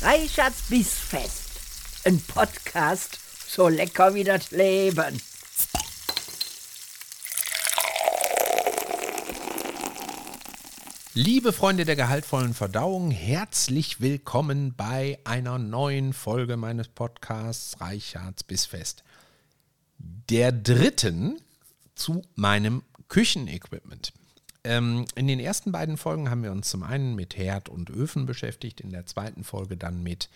Reichards Bissfest. Ein Podcast so lecker wie das Leben. Liebe Freunde der gehaltvollen Verdauung, herzlich willkommen bei einer neuen Folge meines Podcasts Reichards Bissfest. Der dritten zu meinem Küchenequipment. Ähm, in den ersten beiden Folgen haben wir uns zum einen mit Herd und Öfen beschäftigt, in der zweiten Folge dann mit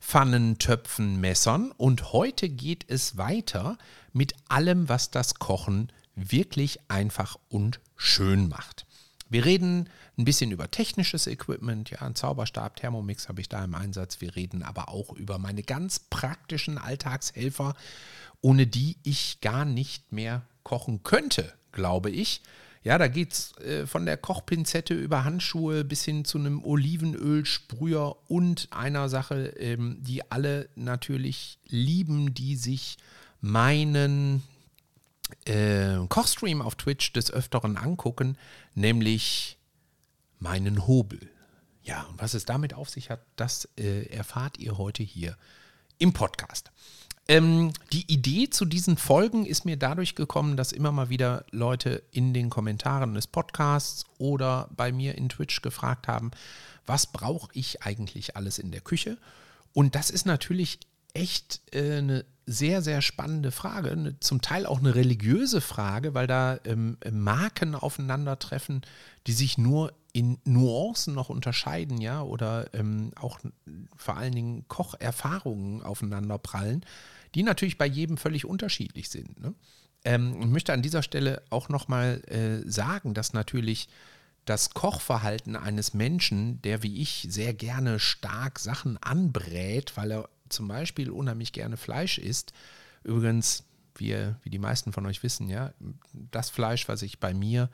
Pfannen, Töpfen, Messern und heute geht es weiter mit allem, was das Kochen wirklich einfach und schön macht. Wir reden ein bisschen über technisches Equipment, ja, ein Zauberstab, Thermomix habe ich da im Einsatz. Wir reden aber auch über meine ganz praktischen Alltagshelfer, ohne die ich gar nicht mehr kochen könnte, glaube ich. Ja, da geht es äh, von der Kochpinzette über Handschuhe bis hin zu einem Olivenölsprüher und einer Sache, ähm, die alle natürlich lieben, die sich meinen äh, Kochstream auf Twitch des Öfteren angucken, nämlich meinen Hobel. Ja, und was es damit auf sich hat, das äh, erfahrt ihr heute hier im Podcast. Ähm, die Idee zu diesen Folgen ist mir dadurch gekommen, dass immer mal wieder Leute in den Kommentaren des Podcasts oder bei mir in Twitch gefragt haben, was brauche ich eigentlich alles in der Küche? Und das ist natürlich echt äh, eine sehr, sehr spannende Frage, eine, zum Teil auch eine religiöse Frage, weil da ähm, Marken aufeinandertreffen, die sich nur in Nuancen noch unterscheiden, ja, oder ähm, auch vor allen Dingen Kocherfahrungen aufeinanderprallen die natürlich bei jedem völlig unterschiedlich sind. Ne? Ähm, ich möchte an dieser Stelle auch nochmal äh, sagen, dass natürlich das Kochverhalten eines Menschen, der wie ich sehr gerne stark Sachen anbrät, weil er zum Beispiel unheimlich gerne Fleisch isst, übrigens, wie, wie die meisten von euch wissen, ja, das Fleisch, was ich bei mir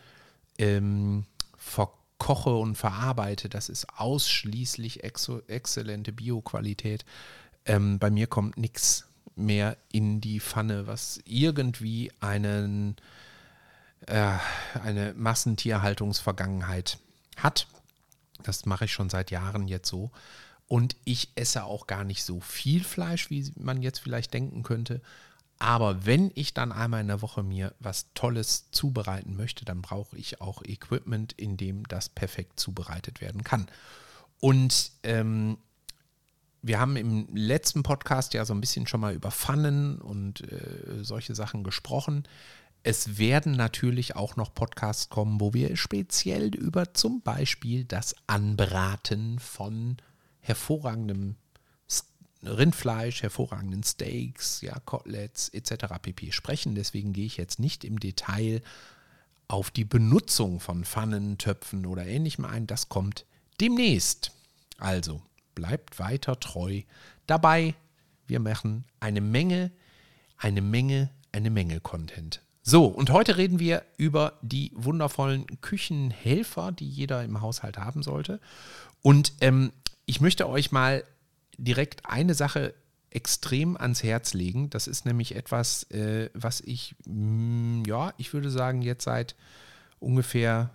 ähm, verkoche und verarbeite, das ist ausschließlich exzellente Bioqualität. Ähm, bei mir kommt nichts mehr in die Pfanne, was irgendwie einen, äh, eine Massentierhaltungsvergangenheit hat. Das mache ich schon seit Jahren jetzt so. Und ich esse auch gar nicht so viel Fleisch, wie man jetzt vielleicht denken könnte. Aber wenn ich dann einmal in der Woche mir was Tolles zubereiten möchte, dann brauche ich auch Equipment, in dem das perfekt zubereitet werden kann. Und ähm, wir haben im letzten Podcast ja so ein bisschen schon mal über Pfannen und äh, solche Sachen gesprochen. Es werden natürlich auch noch Podcasts kommen, wo wir speziell über zum Beispiel das Anbraten von hervorragendem Rindfleisch, hervorragenden Steaks, ja, Koteletts etc. pp. sprechen. Deswegen gehe ich jetzt nicht im Detail auf die Benutzung von Pfannen, Töpfen oder ähnlichem ein. Das kommt demnächst. Also, bleibt weiter treu dabei. Wir machen eine Menge, eine Menge, eine Menge Content. So, und heute reden wir über die wundervollen Küchenhelfer, die jeder im Haushalt haben sollte. Und ähm, ich möchte euch mal direkt eine Sache extrem ans Herz legen. Das ist nämlich etwas, äh, was ich, mh, mm, ja, ich würde sagen, jetzt seit ungefähr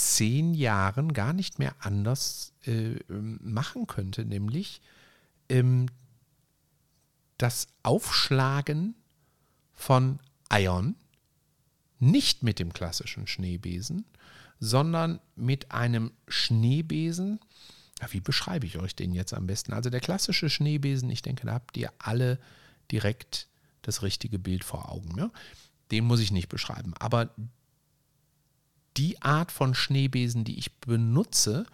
zehn Jahren gar nicht mehr anders äh, ähm, machen könnte, nämlich ähm, das Aufschlagen von Eiern nicht mit dem klassischen Schneebesen, sondern mit einem Schneebesen. Ja, wie beschreibe ich euch den jetzt am besten? Also der klassische Schneebesen, ich denke, da habt ihr alle direkt das richtige Bild vor Augen. Ne? Den muss ich nicht beschreiben. Aber die Art von Schneebesen, die ich benutze,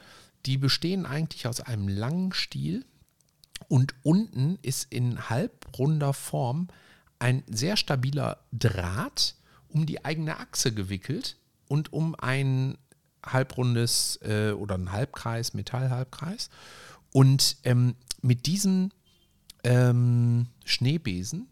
die bestehen eigentlich aus einem langen Stiel und unten ist in halbrunder Form ein sehr stabiler Draht um die eigene Achse gewickelt und um ein halbrundes äh, oder ein Halbkreis, Metallhalbkreis. Und ähm, mit diesem ähm, Schneebesen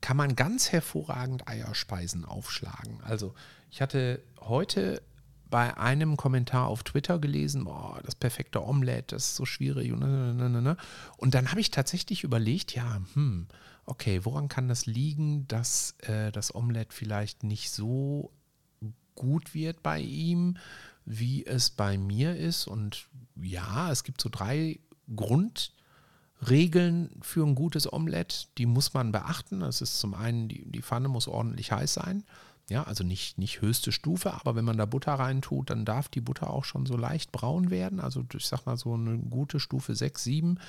kann man ganz hervorragend Eierspeisen aufschlagen. Also ich hatte heute bei einem Kommentar auf Twitter gelesen, boah, das perfekte Omelette, das ist so schwierig. Und, ne, ne, ne, und dann habe ich tatsächlich überlegt, ja, hm, okay, woran kann das liegen, dass äh, das Omelette vielleicht nicht so gut wird bei ihm, wie es bei mir ist? Und ja, es gibt so drei Grund Regeln für ein gutes Omelett, die muss man beachten. Das ist zum einen, die, die Pfanne muss ordentlich heiß sein. Ja, also nicht, nicht höchste Stufe, aber wenn man da Butter reintut, dann darf die Butter auch schon so leicht braun werden. Also ich sag mal so eine gute Stufe 6, 7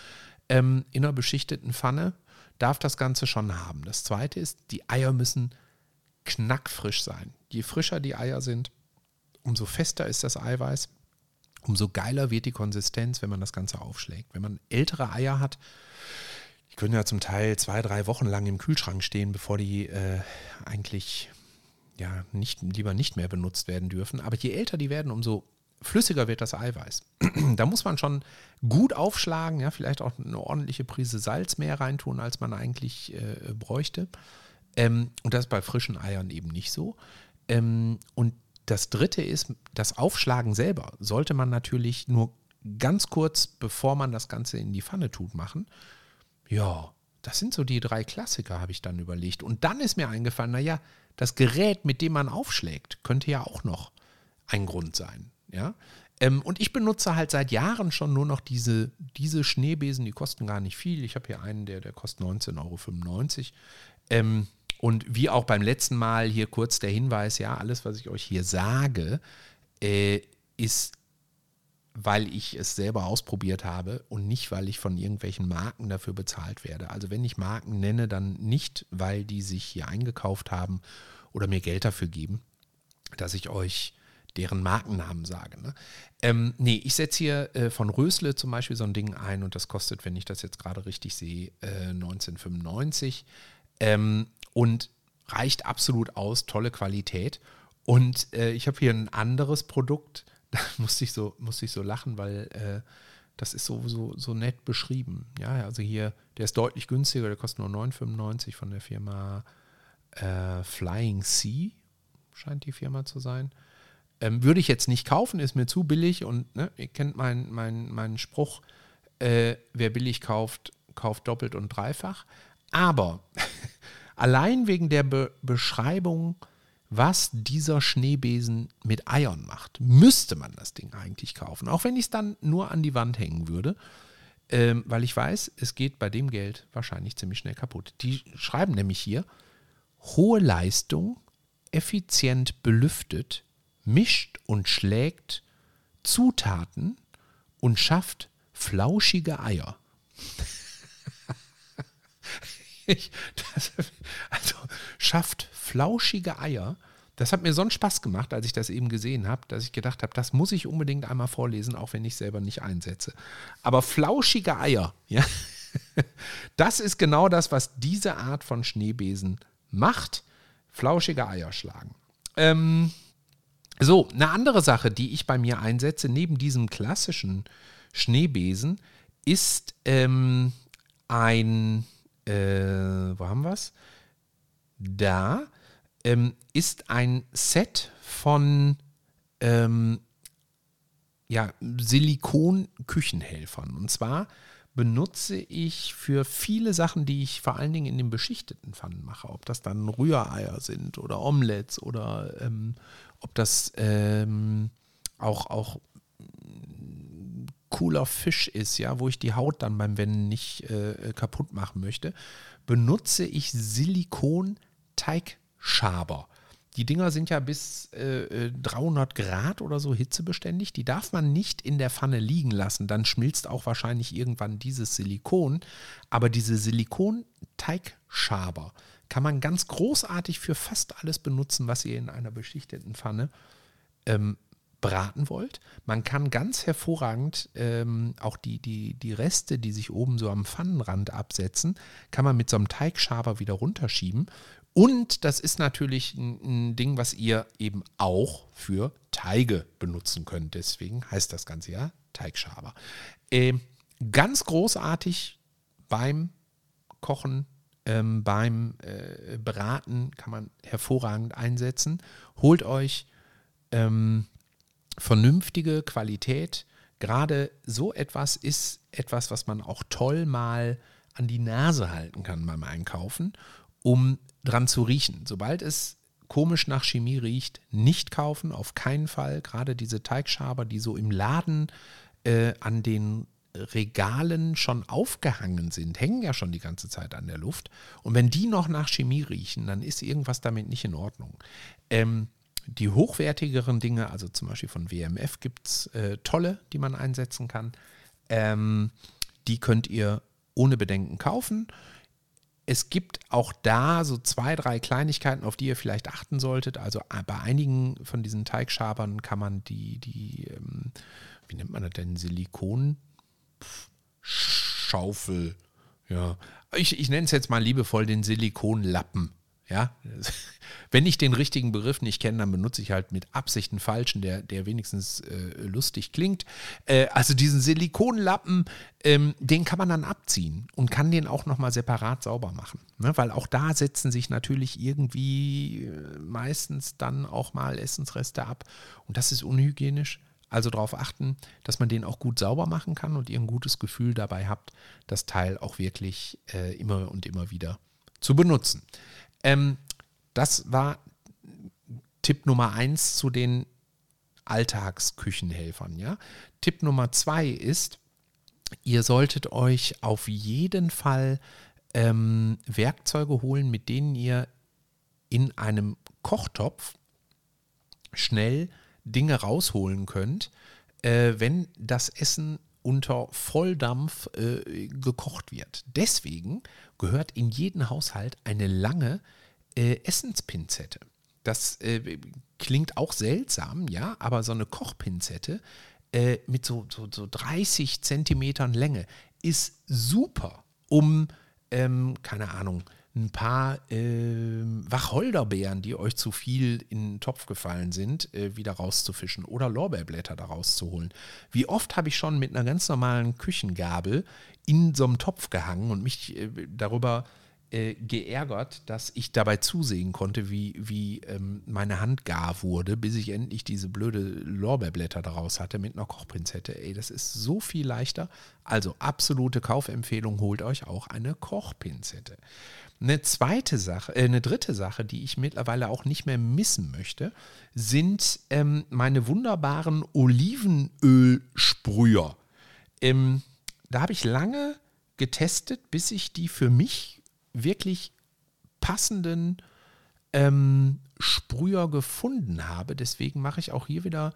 ähm, in einer beschichteten Pfanne darf das Ganze schon haben. Das zweite ist, die Eier müssen knackfrisch sein. Je frischer die Eier sind, umso fester ist das Eiweiß, umso geiler wird die Konsistenz, wenn man das Ganze aufschlägt. Wenn man ältere Eier hat, die können ja zum Teil zwei, drei Wochen lang im Kühlschrank stehen, bevor die äh, eigentlich ja nicht, lieber nicht mehr benutzt werden dürfen. Aber je älter die werden, umso flüssiger wird das Eiweiß. da muss man schon gut aufschlagen, ja, vielleicht auch eine ordentliche Prise Salz mehr reintun, als man eigentlich äh, bräuchte. Ähm, und das ist bei frischen Eiern eben nicht so. Ähm, und das dritte ist, das Aufschlagen selber sollte man natürlich nur ganz kurz, bevor man das Ganze in die Pfanne tut, machen. Ja, das sind so die drei Klassiker, habe ich dann überlegt. Und dann ist mir eingefallen, naja, das Gerät, mit dem man aufschlägt, könnte ja auch noch ein Grund sein. Ja? Ähm, und ich benutze halt seit Jahren schon nur noch diese, diese Schneebesen, die kosten gar nicht viel. Ich habe hier einen, der, der kostet 19,95 Euro. Ähm, und wie auch beim letzten Mal hier kurz der Hinweis, ja, alles, was ich euch hier sage, äh, ist, weil ich es selber ausprobiert habe und nicht, weil ich von irgendwelchen Marken dafür bezahlt werde. Also wenn ich Marken nenne, dann nicht, weil die sich hier eingekauft haben oder mir Geld dafür geben, dass ich euch deren Markennamen sage. Ne? Ähm, nee, ich setze hier äh, von Rösle zum Beispiel so ein Ding ein und das kostet, wenn ich das jetzt gerade richtig sehe, äh, 1995 ähm, und reicht absolut aus, tolle Qualität. Und äh, ich habe hier ein anderes Produkt, da musste ich so, musste ich so lachen, weil äh, das ist so, so, so nett beschrieben. Ja, also hier, der ist deutlich günstiger, der kostet nur 9,95 von der Firma äh, Flying Sea, scheint die Firma zu sein. Ähm, würde ich jetzt nicht kaufen, ist mir zu billig und ne, ihr kennt meinen mein, mein Spruch, äh, wer billig kauft, kauft doppelt und dreifach. Aber allein wegen der Be Beschreibung, was dieser Schneebesen mit Eiern macht, müsste man das Ding eigentlich kaufen. Auch wenn ich es dann nur an die Wand hängen würde, ähm, weil ich weiß, es geht bei dem Geld wahrscheinlich ziemlich schnell kaputt. Die schreiben nämlich hier, hohe Leistung, effizient belüftet, mischt und schlägt Zutaten und schafft flauschige Eier. Ich, das, also schafft flauschige Eier. Das hat mir so einen Spaß gemacht, als ich das eben gesehen habe, dass ich gedacht habe, das muss ich unbedingt einmal vorlesen, auch wenn ich selber nicht einsetze. Aber flauschige Eier, ja, das ist genau das, was diese Art von Schneebesen macht. Flauschige Eier schlagen. Ähm, so, eine andere Sache, die ich bei mir einsetze, neben diesem klassischen Schneebesen, ist ähm, ein, äh, wo haben wir es? Da ähm, ist ein Set von ja, Silikon-Küchenhelfern. Und zwar benutze ich für viele Sachen, die ich vor allen Dingen in den beschichteten Pfannen mache, ob das dann Rühreier sind oder Omelettes oder ähm, ob das ähm, auch, auch cooler Fisch ist, ja, wo ich die Haut dann beim Wenden nicht äh, kaputt machen möchte, benutze ich Silikon-Teigschaber. Die Dinger sind ja bis äh, 300 Grad oder so hitzebeständig. Die darf man nicht in der Pfanne liegen lassen. Dann schmilzt auch wahrscheinlich irgendwann dieses Silikon. Aber diese Silikon-Teigschaber, kann man ganz großartig für fast alles benutzen, was ihr in einer beschichteten Pfanne ähm, braten wollt. Man kann ganz hervorragend ähm, auch die, die, die Reste, die sich oben so am Pfannenrand absetzen, kann man mit so einem Teigschaber wieder runterschieben. Und das ist natürlich ein, ein Ding, was ihr eben auch für Teige benutzen könnt. Deswegen heißt das Ganze ja Teigschaber. Ähm, ganz großartig beim Kochen ähm, beim äh, Braten kann man hervorragend einsetzen. Holt euch ähm, vernünftige Qualität. Gerade so etwas ist etwas, was man auch toll mal an die Nase halten kann beim Einkaufen, um dran zu riechen. Sobald es komisch nach Chemie riecht, nicht kaufen, auf keinen Fall. Gerade diese Teigschaber, die so im Laden äh, an den Regalen schon aufgehangen sind, hängen ja schon die ganze Zeit an der Luft. Und wenn die noch nach Chemie riechen, dann ist irgendwas damit nicht in Ordnung. Ähm, die hochwertigeren Dinge, also zum Beispiel von WMF, gibt es äh, tolle, die man einsetzen kann. Ähm, die könnt ihr ohne Bedenken kaufen. Es gibt auch da so zwei, drei Kleinigkeiten, auf die ihr vielleicht achten solltet. Also äh, bei einigen von diesen Teigschabern kann man die, die ähm, wie nennt man das denn, Silikon? Schaufel. Ja, ich, ich nenne es jetzt mal liebevoll den Silikonlappen. Ja, wenn ich den richtigen Begriff nicht kenne, dann benutze ich halt mit Absicht einen falschen, der, der wenigstens äh, lustig klingt. Äh, also diesen Silikonlappen, ähm, den kann man dann abziehen und kann den auch nochmal separat sauber machen. Ne? Weil auch da setzen sich natürlich irgendwie äh, meistens dann auch mal Essensreste ab. Und das ist unhygienisch. Also darauf achten, dass man den auch gut sauber machen kann und ihr ein gutes Gefühl dabei habt, das Teil auch wirklich äh, immer und immer wieder zu benutzen. Ähm, das war Tipp Nummer eins zu den Alltagsküchenhelfern. Ja? Tipp Nummer zwei ist, ihr solltet euch auf jeden Fall ähm, Werkzeuge holen, mit denen ihr in einem Kochtopf schnell Dinge rausholen könnt, äh, wenn das Essen unter Volldampf äh, gekocht wird. Deswegen gehört in jeden Haushalt eine lange äh, Essenspinzette. Das äh, klingt auch seltsam, ja, aber so eine Kochpinzette äh, mit so, so, so 30 Zentimetern Länge ist super, um, ähm, keine Ahnung, ein paar äh, Wacholderbeeren, die euch zu viel in den Topf gefallen sind, äh, wieder rauszufischen oder Lorbeerblätter daraus zu holen. Wie oft habe ich schon mit einer ganz normalen Küchengabel in so einem Topf gehangen und mich äh, darüber äh, geärgert, dass ich dabei zusehen konnte, wie, wie ähm, meine Hand gar wurde, bis ich endlich diese blöde Lorbeerblätter daraus hatte mit einer Kochpinzette. Ey, das ist so viel leichter. Also absolute Kaufempfehlung, holt euch auch eine Kochpinzette. Eine zweite Sache, äh, eine dritte Sache, die ich mittlerweile auch nicht mehr missen möchte, sind ähm, meine wunderbaren Olivenölsprüher. Ähm, da habe ich lange getestet, bis ich die für mich wirklich passenden ähm, Sprüher gefunden habe. Deswegen mache ich auch hier wieder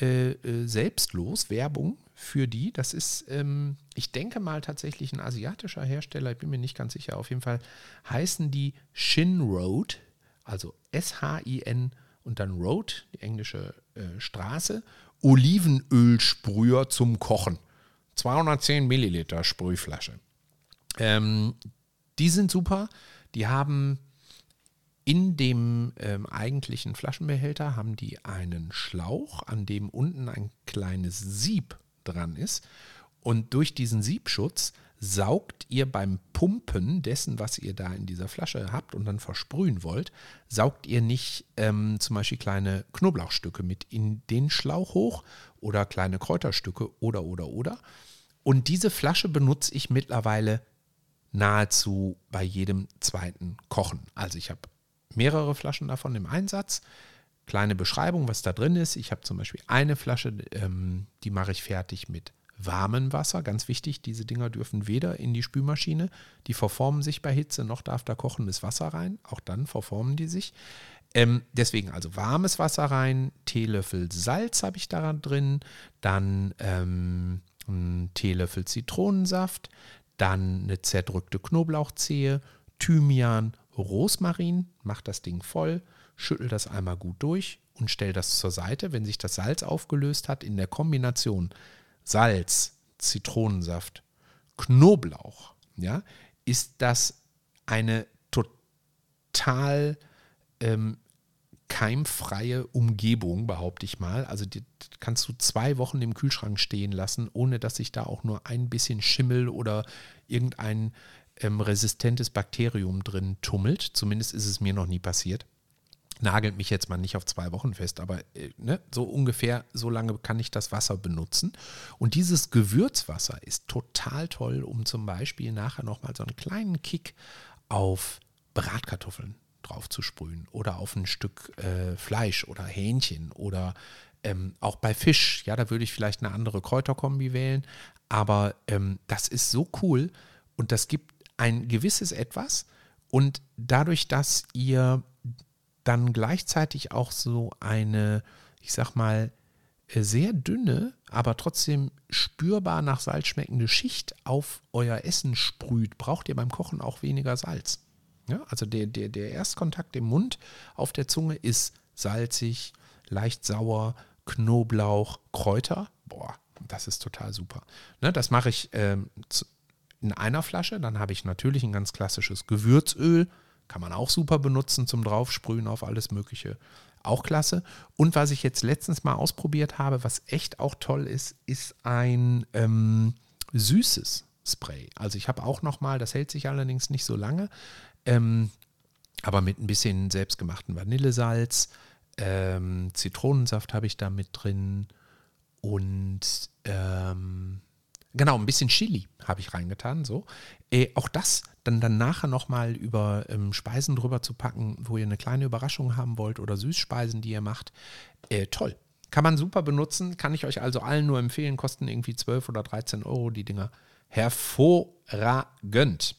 äh, äh, selbstlos Werbung für die. Das ist, ähm, ich denke mal, tatsächlich ein asiatischer Hersteller. Ich bin mir nicht ganz sicher. Auf jeden Fall heißen die Shin Road, also S-H-I-N und dann Road, die englische äh, Straße. Olivenölsprüher zum Kochen. 210 Milliliter Sprühflasche. Ähm, die sind super. Die haben in dem ähm, eigentlichen Flaschenbehälter haben die einen Schlauch, an dem unten ein kleines Sieb dran ist. Und durch diesen Siebschutz saugt ihr beim Pumpen dessen, was ihr da in dieser Flasche habt und dann versprühen wollt, saugt ihr nicht ähm, zum Beispiel kleine Knoblauchstücke mit in den Schlauch hoch oder kleine Kräuterstücke oder oder oder. Und diese Flasche benutze ich mittlerweile nahezu bei jedem zweiten Kochen. Also ich habe mehrere Flaschen davon im Einsatz. Kleine Beschreibung, was da drin ist. Ich habe zum Beispiel eine Flasche, ähm, die mache ich fertig mit warmem Wasser. Ganz wichtig, diese Dinger dürfen weder in die Spülmaschine, die verformen sich bei Hitze, noch darf da kochendes Wasser rein. Auch dann verformen die sich. Ähm, deswegen also warmes Wasser rein, Teelöffel Salz habe ich da drin, dann ähm, ein Teelöffel Zitronensaft, dann eine zerdrückte Knoblauchzehe, Thymian, Rosmarin, macht das Ding voll, schüttelt das einmal gut durch und stellt das zur Seite. Wenn sich das Salz aufgelöst hat, in der Kombination Salz, Zitronensaft, Knoblauch, ja, ist das eine total ähm, keimfreie Umgebung, behaupte ich mal. Also die kannst du zwei Wochen im Kühlschrank stehen lassen, ohne dass sich da auch nur ein bisschen Schimmel oder irgendein ähm, resistentes Bakterium drin tummelt. Zumindest ist es mir noch nie passiert. Nagelt mich jetzt mal nicht auf zwei Wochen fest, aber äh, ne, so ungefähr so lange kann ich das Wasser benutzen. Und dieses Gewürzwasser ist total toll, um zum Beispiel nachher nochmal so einen kleinen Kick auf Bratkartoffeln drauf zu sprühen oder auf ein Stück äh, Fleisch oder Hähnchen oder ähm, auch bei Fisch. Ja, da würde ich vielleicht eine andere Kräuterkombi wählen, Aber ähm, das ist so cool und das gibt ein gewisses Etwas. Und dadurch, dass ihr dann gleichzeitig auch so eine, ich sag mal, äh, sehr dünne, aber trotzdem spürbar nach Salz schmeckende Schicht auf euer Essen sprüht, braucht ihr beim Kochen auch weniger Salz. Ja, also der, der, der Erstkontakt im Mund auf der Zunge ist salzig, leicht sauer, Knoblauch, Kräuter. Boah, das ist total super. Ne, das mache ich ähm, in einer Flasche. Dann habe ich natürlich ein ganz klassisches Gewürzöl. Kann man auch super benutzen zum Draufsprühen auf alles Mögliche. Auch klasse. Und was ich jetzt letztens mal ausprobiert habe, was echt auch toll ist, ist ein ähm, süßes Spray. Also ich habe auch noch mal, das hält sich allerdings nicht so lange, ähm, aber mit ein bisschen selbstgemachten Vanillesalz, ähm, Zitronensaft habe ich da mit drin und ähm, Genau, ein bisschen Chili habe ich reingetan. So. Äh, auch das dann, dann nachher nochmal über ähm, Speisen drüber zu packen, wo ihr eine kleine Überraschung haben wollt oder Süßspeisen, die ihr macht. Äh, toll. Kann man super benutzen. Kann ich euch also allen nur empfehlen. Kosten irgendwie 12 oder 13 Euro die Dinger. Hervorragend.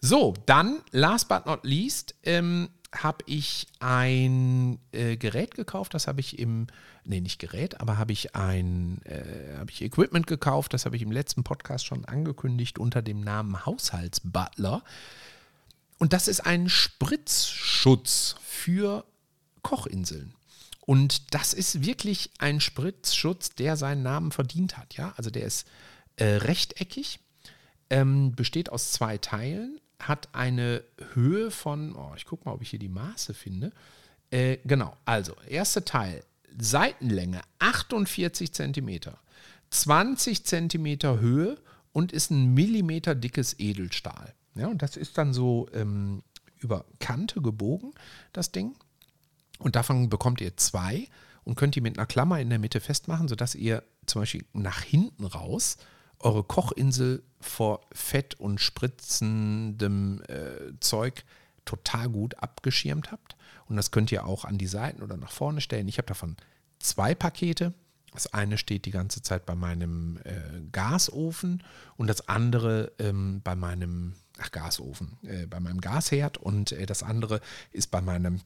So, dann, last but not least, ähm, habe ich ein äh, Gerät gekauft, das habe ich im, nee, nicht Gerät, aber habe ich ein, äh, habe ich Equipment gekauft, das habe ich im letzten Podcast schon angekündigt unter dem Namen Haushaltsbutler. Und das ist ein Spritzschutz für Kochinseln. Und das ist wirklich ein Spritzschutz, der seinen Namen verdient hat. Ja, also der ist äh, rechteckig, ähm, besteht aus zwei Teilen hat eine Höhe von, oh, ich gucke mal, ob ich hier die Maße finde. Äh, genau, also, erster Teil, Seitenlänge 48 cm, 20 cm Höhe und ist ein Millimeter dickes Edelstahl. Ja, und das ist dann so ähm, über Kante gebogen, das Ding. Und davon bekommt ihr zwei und könnt die mit einer Klammer in der Mitte festmachen, sodass ihr zum Beispiel nach hinten raus eure Kochinsel vor Fett und spritzendem äh, Zeug total gut abgeschirmt habt. Und das könnt ihr auch an die Seiten oder nach vorne stellen. Ich habe davon zwei Pakete. Das eine steht die ganze Zeit bei meinem äh, Gasofen und das andere ähm, bei meinem ach, Gasofen, äh, bei meinem Gasherd und äh, das andere ist bei meinem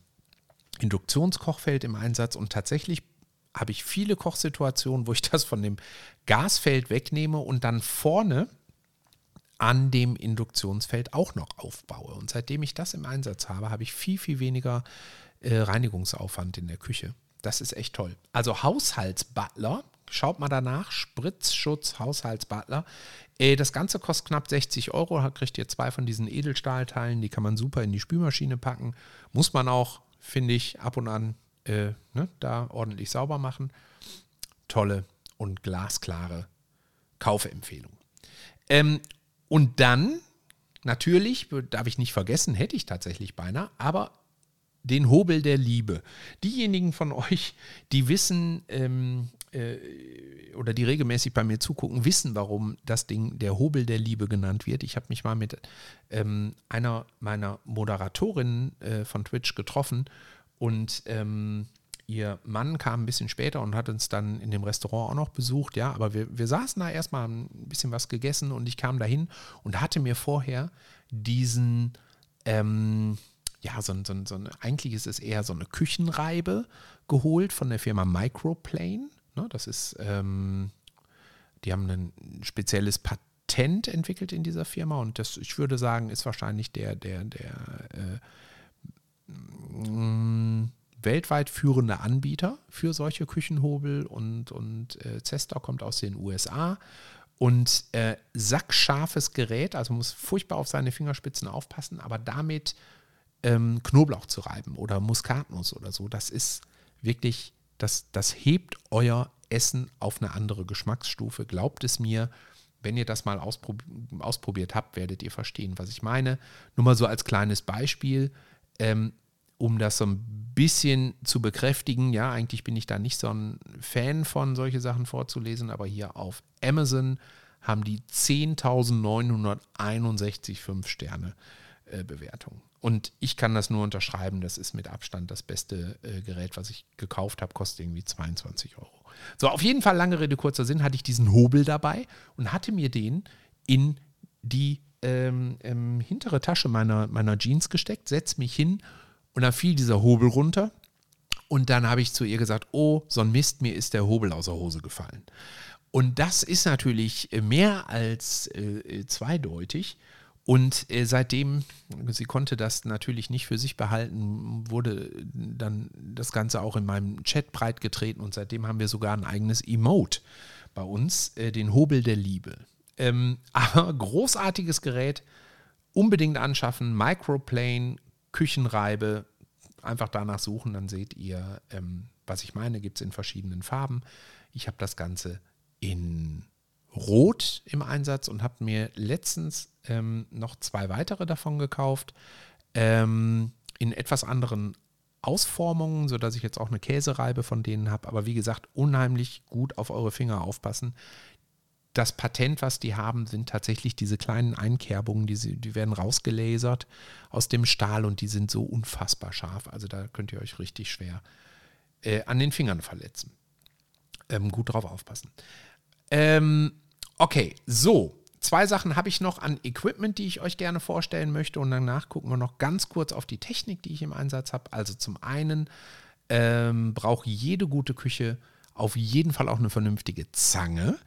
Induktionskochfeld im Einsatz. Und tatsächlich habe ich viele Kochsituationen, wo ich das von dem Gasfeld wegnehme und dann vorne an dem Induktionsfeld auch noch aufbaue. Und seitdem ich das im Einsatz habe, habe ich viel, viel weniger äh, Reinigungsaufwand in der Küche. Das ist echt toll. Also Haushaltsbutler, schaut mal danach, Spritzschutz Haushaltsbutler. Äh, das Ganze kostet knapp 60 Euro, kriegt ihr zwei von diesen Edelstahlteilen, die kann man super in die Spülmaschine packen. Muss man auch, finde ich, ab und an äh, ne, da ordentlich sauber machen. Tolle und glasklare Kaufempfehlung. Ähm, und dann, natürlich, darf ich nicht vergessen, hätte ich tatsächlich beinahe, aber den Hobel der Liebe. Diejenigen von euch, die wissen ähm, äh, oder die regelmäßig bei mir zugucken, wissen, warum das Ding der Hobel der Liebe genannt wird. Ich habe mich mal mit ähm, einer meiner Moderatorinnen äh, von Twitch getroffen und ähm, ihr Mann kam ein bisschen später und hat uns dann in dem Restaurant auch noch besucht, ja, aber wir, wir saßen da erstmal ein bisschen was gegessen und ich kam dahin und hatte mir vorher diesen, ähm, ja, so, so, so eigentlich ist es eher so eine Küchenreibe geholt von der Firma Microplane. Ne, das ist, ähm, die haben ein spezielles Patent entwickelt in dieser Firma und das, ich würde sagen, ist wahrscheinlich der, der, der äh, weltweit führende Anbieter für solche Küchenhobel und, und äh, Zesta kommt aus den USA. Und äh, sackscharfes Gerät, also muss furchtbar auf seine Fingerspitzen aufpassen, aber damit ähm, Knoblauch zu reiben oder Muskatnuss oder so, das ist wirklich, das, das hebt euer Essen auf eine andere Geschmacksstufe. Glaubt es mir, wenn ihr das mal ausprob ausprobiert habt, werdet ihr verstehen, was ich meine. Nur mal so als kleines Beispiel. Ähm, um das so ein bisschen zu bekräftigen, ja, eigentlich bin ich da nicht so ein Fan von, solche Sachen vorzulesen, aber hier auf Amazon haben die 10.961 5 Sterne. äh, Bewertungen. Und ich kann das nur unterschreiben, das ist mit Abstand das beste äh, Gerät, was ich gekauft habe, kostet irgendwie 22 Euro. So, auf jeden Fall, lange Rede, kurzer Sinn, hatte ich diesen Hobel dabei und hatte mir den in die ähm, ähm, hintere Tasche meiner, meiner Jeans gesteckt, setze mich hin und dann fiel dieser Hobel runter. Und dann habe ich zu ihr gesagt, oh, so ein Mist, mir ist der Hobel aus der Hose gefallen. Und das ist natürlich mehr als äh, zweideutig. Und äh, seitdem, sie konnte das natürlich nicht für sich behalten, wurde dann das Ganze auch in meinem Chat breitgetreten und seitdem haben wir sogar ein eigenes Emote bei uns, äh, den Hobel der Liebe. Ähm, aber großartiges Gerät, unbedingt anschaffen, Microplane, Küchenreibe, einfach danach suchen, dann seht ihr, ähm, was ich meine, gibt es in verschiedenen Farben. Ich habe das Ganze in Rot im Einsatz und habe mir letztens ähm, noch zwei weitere davon gekauft. Ähm, in etwas anderen Ausformungen, sodass ich jetzt auch eine Käsereibe von denen habe. Aber wie gesagt, unheimlich gut auf eure Finger aufpassen. Das Patent, was die haben, sind tatsächlich diese kleinen Einkerbungen, die, sie, die werden rausgelasert aus dem Stahl und die sind so unfassbar scharf. Also da könnt ihr euch richtig schwer äh, an den Fingern verletzen. Ähm, gut drauf aufpassen. Ähm, okay, so. Zwei Sachen habe ich noch an Equipment, die ich euch gerne vorstellen möchte. Und danach gucken wir noch ganz kurz auf die Technik, die ich im Einsatz habe. Also zum einen ähm, braucht jede gute Küche auf jeden Fall auch eine vernünftige Zange.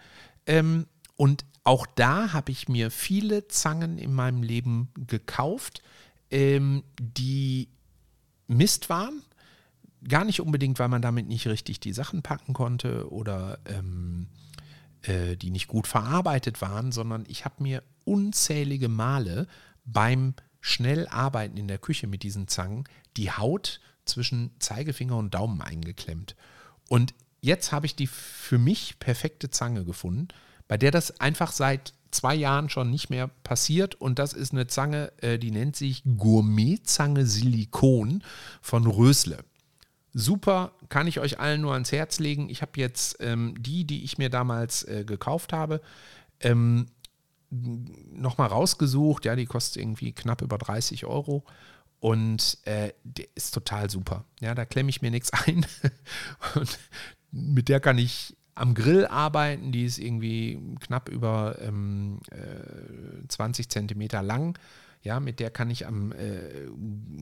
Ähm, und auch da habe ich mir viele Zangen in meinem Leben gekauft, ähm, die Mist waren. Gar nicht unbedingt, weil man damit nicht richtig die Sachen packen konnte oder ähm, äh, die nicht gut verarbeitet waren, sondern ich habe mir unzählige Male beim schnell arbeiten in der Küche mit diesen Zangen die Haut zwischen Zeigefinger und Daumen eingeklemmt. Und jetzt habe ich die für mich perfekte Zange gefunden, bei der das einfach seit zwei Jahren schon nicht mehr passiert. Und das ist eine Zange, äh, die nennt sich Gourmet-Zange Silikon von Rösle. Super, kann ich euch allen nur ans Herz legen. Ich habe jetzt ähm, die, die ich mir damals äh, gekauft habe, ähm, nochmal rausgesucht. Ja, die kostet irgendwie knapp über 30 Euro. Und äh, der ist total super. Ja, da klemme ich mir nichts ein. Und mit der kann ich am Grill arbeiten. Die ist irgendwie knapp über ähm, äh, 20 Zentimeter lang. Ja, mit der kann ich am äh,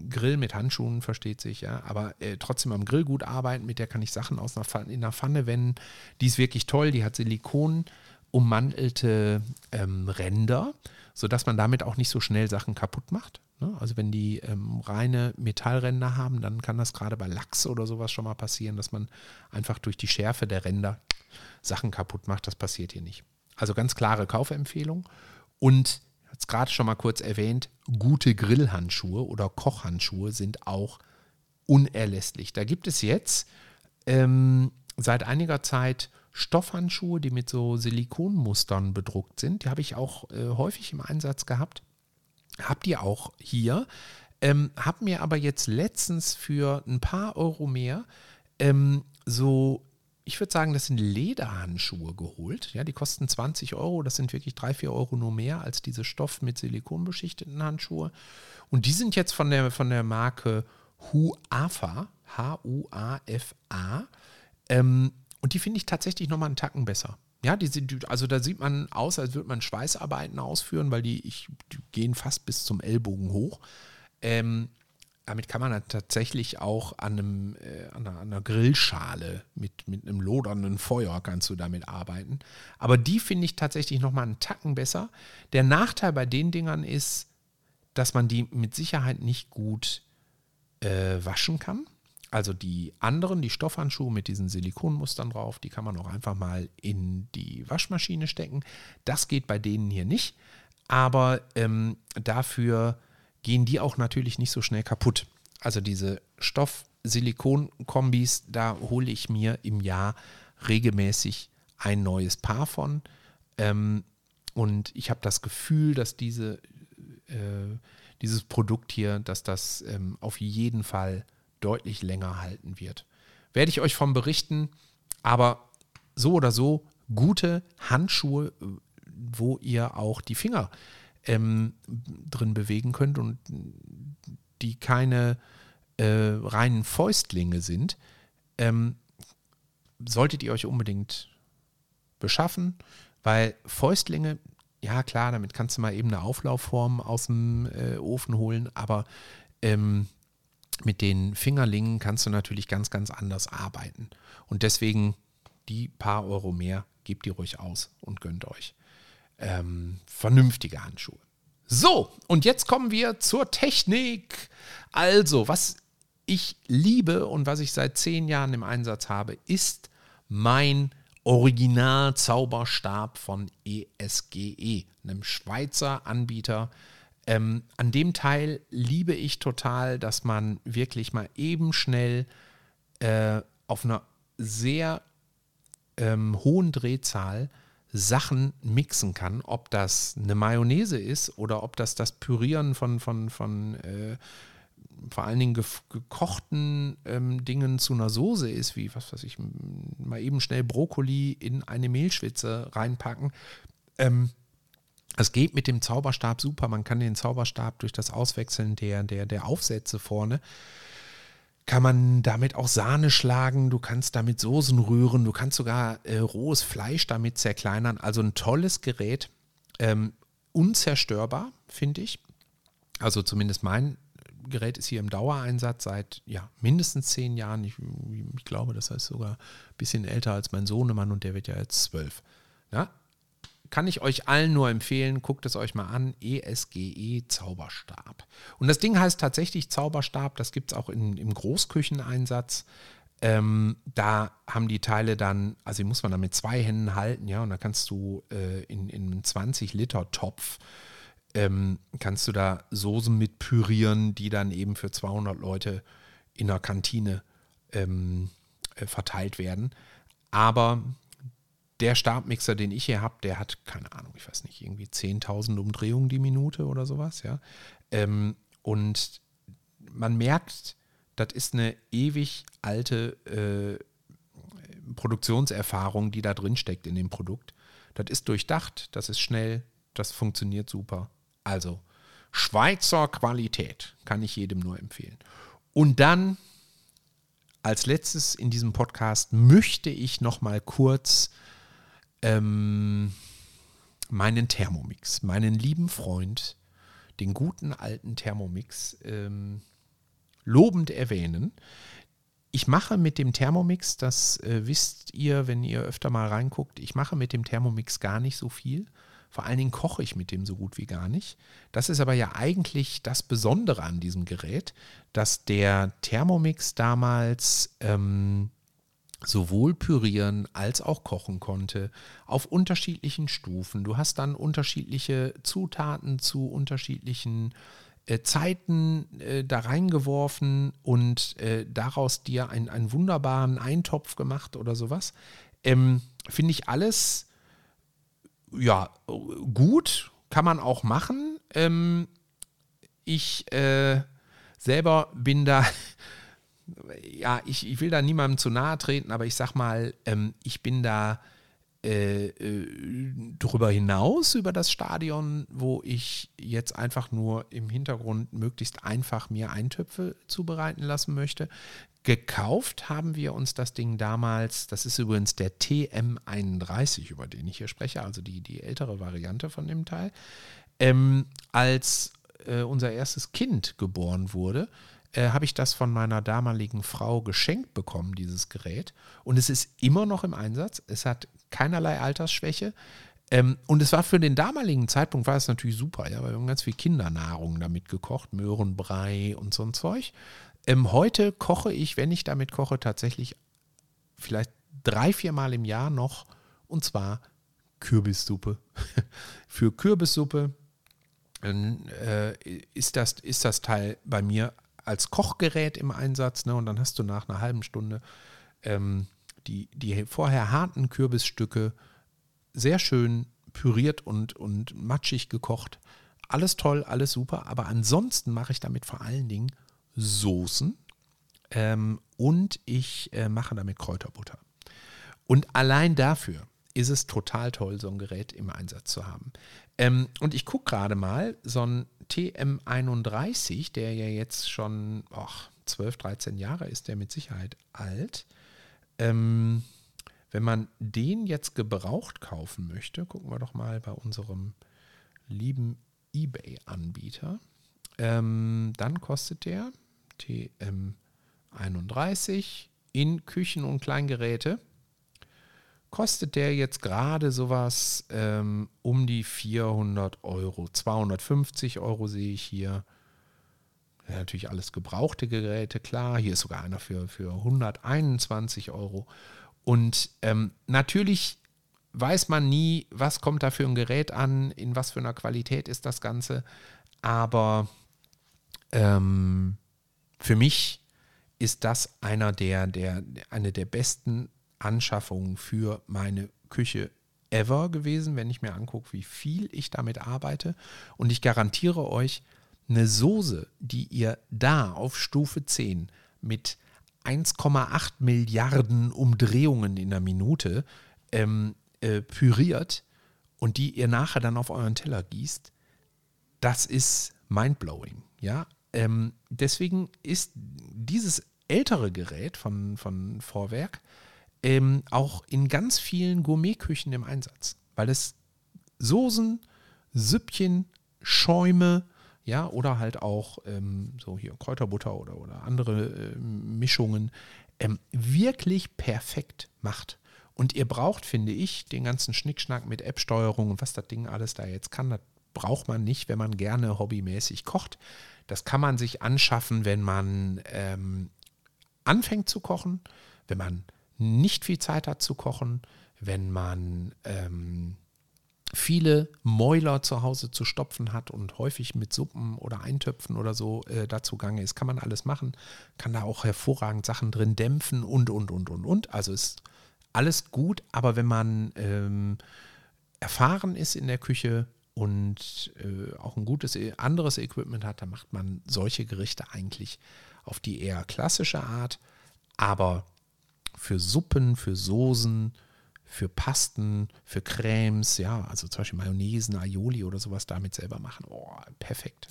Grill mit Handschuhen, versteht sich, ja, aber äh, trotzdem am Grill gut arbeiten. Mit der kann ich Sachen aus einer Pfanne, in der Pfanne wenden. Die ist wirklich toll. Die hat Silikon ummantelte ähm, Ränder, sodass man damit auch nicht so schnell Sachen kaputt macht. Ne? Also wenn die ähm, reine Metallränder haben, dann kann das gerade bei Lachs oder sowas schon mal passieren, dass man einfach durch die Schärfe der Ränder Sachen kaputt macht. Das passiert hier nicht. Also ganz klare Kaufempfehlung. Und hat es gerade schon mal kurz erwähnt, gute Grillhandschuhe oder Kochhandschuhe sind auch unerlässlich. Da gibt es jetzt ähm, seit einiger Zeit Stoffhandschuhe, die mit so Silikonmustern bedruckt sind. Die habe ich auch äh, häufig im Einsatz gehabt. Habt ihr auch hier. Ähm, hab mir aber jetzt letztens für ein paar Euro mehr ähm, so ich würde sagen, das sind Lederhandschuhe geholt. Ja, die kosten 20 Euro. Das sind wirklich 3, 4 Euro nur mehr als diese Stoff mit Silikon beschichteten Handschuhe. Und die sind jetzt von der, von der Marke Huafa, H-U-A-F-A. Ähm, und die finde ich tatsächlich nochmal einen Tacken besser. Ja, die, also da sieht man aus, als würde man Schweißarbeiten ausführen, weil die, ich, die gehen fast bis zum Ellbogen hoch. Ähm, damit kann man dann tatsächlich auch an, einem, äh, an, einer, an, einer, Grillschale mit, mit einem lodernden Feuer kannst du damit arbeiten. Aber die finde ich tatsächlich nochmal einen Tacken besser. Der Nachteil bei den Dingern ist, dass man die mit Sicherheit nicht gut äh, waschen kann. Also die anderen, die Stoffhandschuhe mit diesen Silikonmustern drauf, die kann man auch einfach mal in die Waschmaschine stecken. Das geht bei denen hier nicht. Aber ähm, dafür gehen die auch natürlich nicht so schnell kaputt. Also diese Stoff-Silikon-Kombis, da hole ich mir im Jahr regelmäßig ein neues Paar von. Ähm, und ich habe das Gefühl, dass diese, äh, dieses Produkt hier, dass das ähm, auf jeden Fall deutlich länger halten wird. Werde ich euch von berichten, aber so oder so gute Handschuhe, wo ihr auch die Finger ähm, drin bewegen könnt und die keine äh, reinen Fäustlinge sind, ähm, solltet ihr euch unbedingt beschaffen, weil Fäustlinge, ja klar, damit kannst du mal eben eine Auflaufform aus dem äh, Ofen holen, aber ähm, mit den Fingerlingen kannst du natürlich ganz, ganz anders arbeiten. Und deswegen die paar Euro mehr, gebt die ruhig aus und gönnt euch ähm, vernünftige Handschuhe. So, und jetzt kommen wir zur Technik. Also, was ich liebe und was ich seit zehn Jahren im Einsatz habe, ist mein Original-Zauberstab von ESGE, e, einem Schweizer Anbieter. Ähm, an dem Teil liebe ich total, dass man wirklich mal eben schnell äh, auf einer sehr ähm, hohen Drehzahl Sachen mixen kann, ob das eine Mayonnaise ist oder ob das das Pürieren von, von, von äh, vor allen Dingen gekochten ähm, Dingen zu einer Soße ist, wie was weiß ich, mal eben schnell Brokkoli in eine Mehlschwitze reinpacken. Ähm, es geht mit dem Zauberstab super. Man kann den Zauberstab durch das Auswechseln der, der, der Aufsätze vorne kann man damit auch Sahne schlagen, du kannst damit Soßen rühren, du kannst sogar äh, rohes Fleisch damit zerkleinern. Also ein tolles Gerät, ähm, unzerstörbar, finde ich. Also zumindest mein Gerät ist hier im Dauereinsatz seit ja, mindestens zehn Jahren. Ich, ich glaube, das heißt sogar ein bisschen älter als mein Sohnemann und der wird ja jetzt zwölf. Ja, kann ich euch allen nur empfehlen, guckt es euch mal an, ESGE e Zauberstab. Und das Ding heißt tatsächlich Zauberstab, das gibt es auch in, im Großkücheneinsatz. Ähm, da haben die Teile dann, also die muss man dann mit zwei Händen halten, ja, und da kannst du äh, in, in einem 20-Liter-Topf, ähm, kannst du da Soßen mit pürieren, die dann eben für 200 Leute in der Kantine ähm, äh, verteilt werden. Aber der Stabmixer, den ich hier habe, der hat, keine Ahnung, ich weiß nicht, irgendwie 10.000 Umdrehungen die Minute oder sowas, ja. Ähm, und man merkt, das ist eine ewig alte äh, Produktionserfahrung, die da drin steckt in dem Produkt. Das ist durchdacht, das ist schnell, das funktioniert super. Also, Schweizer Qualität kann ich jedem nur empfehlen. Und dann als letztes in diesem Podcast möchte ich noch mal kurz ähm, meinen Thermomix, meinen lieben Freund, den guten alten Thermomix, ähm, lobend erwähnen. Ich mache mit dem Thermomix, das äh, wisst ihr, wenn ihr öfter mal reinguckt, ich mache mit dem Thermomix gar nicht so viel. Vor allen Dingen koche ich mit dem so gut wie gar nicht. Das ist aber ja eigentlich das Besondere an diesem Gerät, dass der Thermomix damals ähm, sowohl pürieren als auch kochen konnte, auf unterschiedlichen Stufen. Du hast dann unterschiedliche Zutaten zu unterschiedlichen äh, Zeiten äh, da reingeworfen und äh, daraus dir ein, einen wunderbaren Eintopf gemacht oder sowas. Ähm, Finde ich alles ja gut, kann man auch machen. Ähm, ich äh, selber bin da ja, ich, ich will da niemandem zu nahe treten, aber ich sag mal, ähm, ich bin da äh, äh, darüber hinaus über das Stadion, wo ich jetzt einfach nur im Hintergrund möglichst einfach mir Eintöpfe zubereiten lassen möchte. Gekauft haben wir uns das Ding damals, das ist übrigens der TM31, über den ich hier spreche, also die, die ältere Variante von dem Teil, ähm, als äh, unser erstes Kind geboren wurde äh, habe ich das von meiner damaligen Frau geschenkt bekommen, dieses Gerät. Und es ist immer noch im Einsatz. Es hat keinerlei Altersschwäche. Ähm, und es war für den damaligen Zeitpunkt war es natürlich super, ja, weil wir haben ganz viel Kindernahrung damit gekocht, Möhrenbrei und so ein Zeug. Ähm, heute koche ich, wenn ich damit koche, tatsächlich vielleicht drei, vier Mal im Jahr noch und zwar Kürbissuppe. für Kürbissuppe äh, ist, das, ist das Teil bei mir als Kochgerät im Einsatz. Ne? Und dann hast du nach einer halben Stunde ähm, die, die vorher harten Kürbisstücke sehr schön püriert und, und matschig gekocht. Alles toll, alles super. Aber ansonsten mache ich damit vor allen Dingen Soßen ähm, und ich äh, mache damit Kräuterbutter. Und allein dafür ist es total toll, so ein Gerät im Einsatz zu haben. Ähm, und ich gucke gerade mal, so ein TM31, der ja jetzt schon oh, 12, 13 Jahre ist, der mit Sicherheit alt. Ähm, wenn man den jetzt gebraucht kaufen möchte, gucken wir doch mal bei unserem lieben eBay-Anbieter. Ähm, dann kostet der TM31 in Küchen und Kleingeräte. Kostet der jetzt gerade sowas ähm, um die 400 Euro. 250 Euro sehe ich hier. Ja, natürlich alles gebrauchte Geräte, klar. Hier ist sogar einer für, für 121 Euro. Und ähm, natürlich weiß man nie, was kommt da für ein Gerät an, in was für einer Qualität ist das Ganze. Aber ähm, für mich ist das einer der, der, eine der besten Anschaffungen für meine Küche ever gewesen, wenn ich mir angucke, wie viel ich damit arbeite. Und ich garantiere euch, eine Soße, die ihr da auf Stufe 10 mit 1,8 Milliarden Umdrehungen in der Minute ähm, äh, püriert und die ihr nachher dann auf euren Teller gießt, das ist mindblowing. Ja, ähm, deswegen ist dieses ältere Gerät von, von Vorwerk ähm, auch in ganz vielen Gourmetküchen im Einsatz, weil es Soßen, Süppchen, Schäume, ja, oder halt auch ähm, so hier Kräuterbutter oder, oder andere äh, Mischungen ähm, wirklich perfekt macht. Und ihr braucht, finde ich, den ganzen Schnickschnack mit App-Steuerung und was das Ding alles da jetzt kann, das braucht man nicht, wenn man gerne hobbymäßig kocht. Das kann man sich anschaffen, wenn man ähm, anfängt zu kochen, wenn man nicht viel Zeit hat zu kochen, wenn man ähm, viele Mäuler zu Hause zu stopfen hat und häufig mit Suppen oder Eintöpfen oder so äh, dazu gange ist, kann man alles machen. Kann da auch hervorragend Sachen drin dämpfen und, und, und, und, und. Also ist alles gut, aber wenn man ähm, erfahren ist in der Küche und äh, auch ein gutes äh, anderes Equipment hat, dann macht man solche Gerichte eigentlich auf die eher klassische Art. Aber für Suppen, für Soßen, für Pasten, für Cremes, ja, also zum Beispiel Mayonnaise, Aioli oder sowas damit selber machen. Oh, perfekt.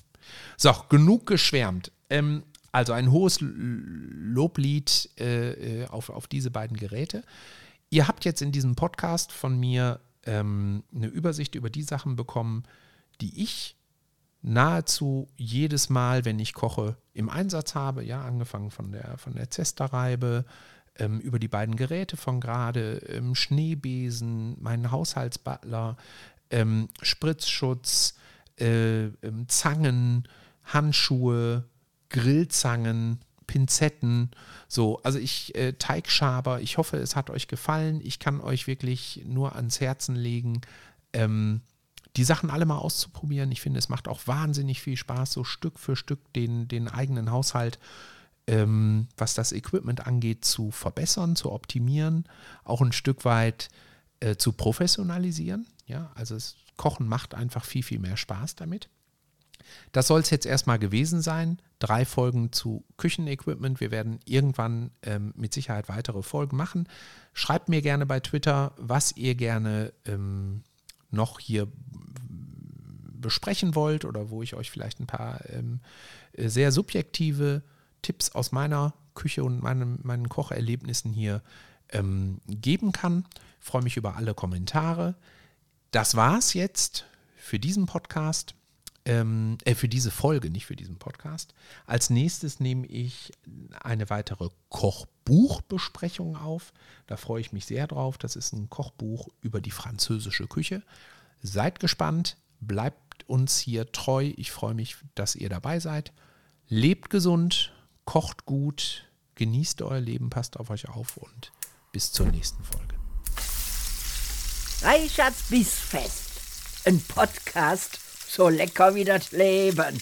So, genug geschwärmt. Ähm, also ein hohes Loblied äh, äh auf, auf diese beiden Geräte. Ihr habt jetzt in diesem Podcast von mir ähm, eine Übersicht über die Sachen bekommen, die ich nahezu jedes Mal, wenn ich koche, im Einsatz habe. Ja, angefangen von der, von der Zesterreibe, ähm, über die beiden Geräte von gerade, ähm, Schneebesen, meinen Haushaltsbutler, ähm, Spritzschutz, äh, ähm, Zangen, Handschuhe, Grillzangen, Pinzetten, so, also ich, äh, Teigschaber, ich hoffe, es hat euch gefallen. Ich kann euch wirklich nur ans Herzen legen, ähm, die Sachen alle mal auszuprobieren. Ich finde, es macht auch wahnsinnig viel Spaß, so Stück für Stück den, den eigenen Haushalt, ähm, was das Equipment angeht, zu verbessern, zu optimieren, auch ein Stück weit äh, zu professionalisieren. Ja, also das Kochen macht einfach viel, viel mehr Spaß damit. Das soll es jetzt erstmal gewesen sein. Drei Folgen zu Küchenequipment. Wir werden irgendwann ähm, mit Sicherheit weitere Folgen machen. Schreibt mir gerne bei Twitter, was ihr gerne ähm, noch hier besprechen wollt oder wo ich euch vielleicht ein paar ähm, sehr subjektive Tipps aus meiner Küche und meinem, meinen Kocherlebnissen hier ähm, geben kann. Ich freue mich über alle Kommentare. Das war's jetzt für diesen Podcast ähm, äh, für diese Folge, nicht für diesen Podcast. Als nächstes nehme ich eine weitere Kochbuchbesprechung auf. Da freue ich mich sehr drauf. Das ist ein Kochbuch über die französische Küche. Seid gespannt, bleibt uns hier treu. Ich freue mich, dass ihr dabei seid. Lebt gesund, kocht gut, genießt euer Leben, passt auf euch auf und bis zur nächsten Folge. Reichards Bissfest, ein Podcast so lecker wie das Leben.